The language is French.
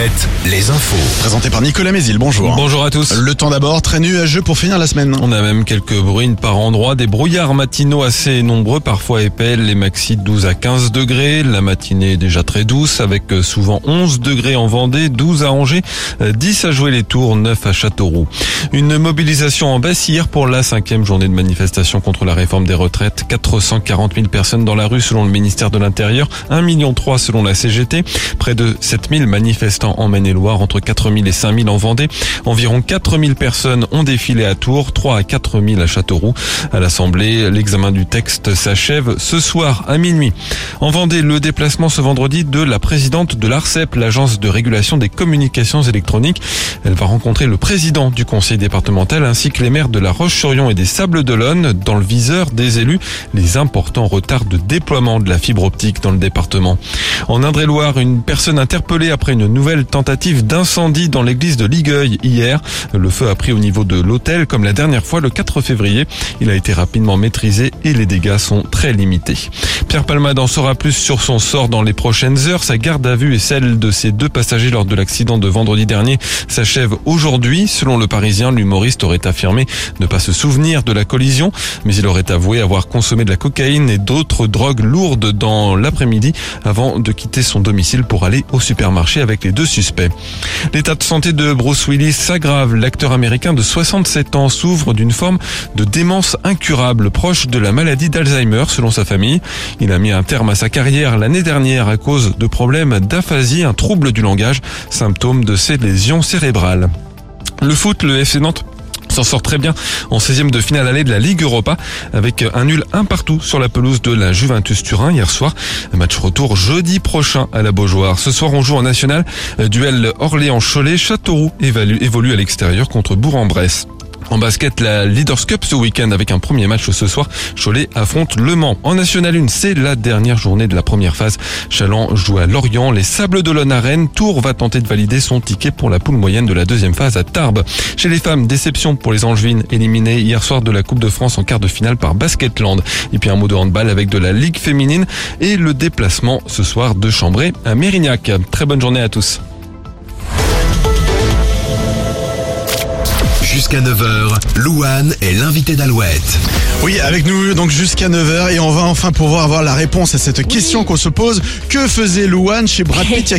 Alouette, les infos. Présenté par Nicolas Mézil, bonjour. Bonjour à tous. Le temps d'abord, très nuageux pour finir la semaine. On a même quelques bruines par endroits, des brouillards matinaux assez nombreux, parfois épais, les maxi de 12 à 15 degrés. La matinée est déjà très douce, avec souvent 11 degrés en Vendée, 12 à Angers, 10 à jouer les tours, 9 à Châteauroux. Une mobilisation en baisse hier pour la cinquième journée de manifestation contre la réforme des retraites. 440 000 personnes dans la rue selon le ministère de l'Intérieur, 1 million 3 selon la CGT, près de 7 000 manifestants en Maine-et-Loire, entre 4 000 et 5 000 en Vendée. Environ 4 000 personnes ont défilé à Tours, 3 à 4 000 à Châteauroux. À l'Assemblée, l'examen du texte s'achève ce soir à minuit. En Vendée, le déplacement ce vendredi de la présidente de l'ARCEP, l'agence de régulation des communications électroniques. Elle va rencontrer le président du conseil départemental ainsi que les maires de la Roche-sur-Yon et des Sables-d'Olonne dans le viseur des élus les importants retards de déploiement de la fibre optique dans le département. En Indre-et-Loire, une personne interpellée après une nouvelle tentative d'incendie dans l'église de Ligueuil hier. Le feu a pris au niveau de l'hôtel comme la dernière fois le 4 février. Il a été rapidement maîtrisé et les dégâts sont très limités. Pierre Palmade en saura plus sur son sort dans les prochaines heures. Sa garde à vue et celle de ses deux passagers lors de l'accident de vendredi dernier s'achève aujourd'hui. Selon le Parisien, l'humoriste aurait affirmé ne pas se souvenir de la collision, mais il aurait avoué avoir consommé de la cocaïne et d'autres drogues lourdes dans l'après-midi avant de quitter son domicile pour aller au supermarché avec les deux suspects. L'état de santé de Bruce Willis s'aggrave. L'acteur américain de 67 ans souffre d'une forme de démence incurable proche de la maladie d'Alzheimer selon sa famille. Il a mis un terme à sa carrière l'année dernière à cause de problèmes d'aphasie, un trouble du langage, symptôme de ses lésions cérébrales. Le foot, le FC Nantes s'en sort très bien en 16e de finale allée de la Ligue Europa avec un nul un partout sur la pelouse de la Juventus Turin hier soir. Match retour jeudi prochain à la Beaujoire. Ce soir on joue en national. Duel Orléans-Cholet. Châteauroux évolue à l'extérieur contre Bourg-en-Bresse. En basket, la Leaders Cup ce week-end avec un premier match ce soir. Cholet affronte Le Mans. En National 1, c'est la dernière journée de la première phase. Chaland joue à Lorient. Les Sables d'Olonne à Rennes. Tours va tenter de valider son ticket pour la poule moyenne de la deuxième phase à Tarbes. Chez les femmes, déception pour les Angevines éliminées hier soir de la Coupe de France en quart de finale par Basketland. Et puis un mot de handball avec de la Ligue féminine et le déplacement ce soir de Chambray à Mérignac. Très bonne journée à tous. Jusqu'à 9h, Louane est l'invité d'Alouette. Oui, avec nous donc jusqu'à 9h et on va enfin pouvoir avoir la réponse à cette question qu'on se pose. Que faisait Louane chez Brad Pitt il y a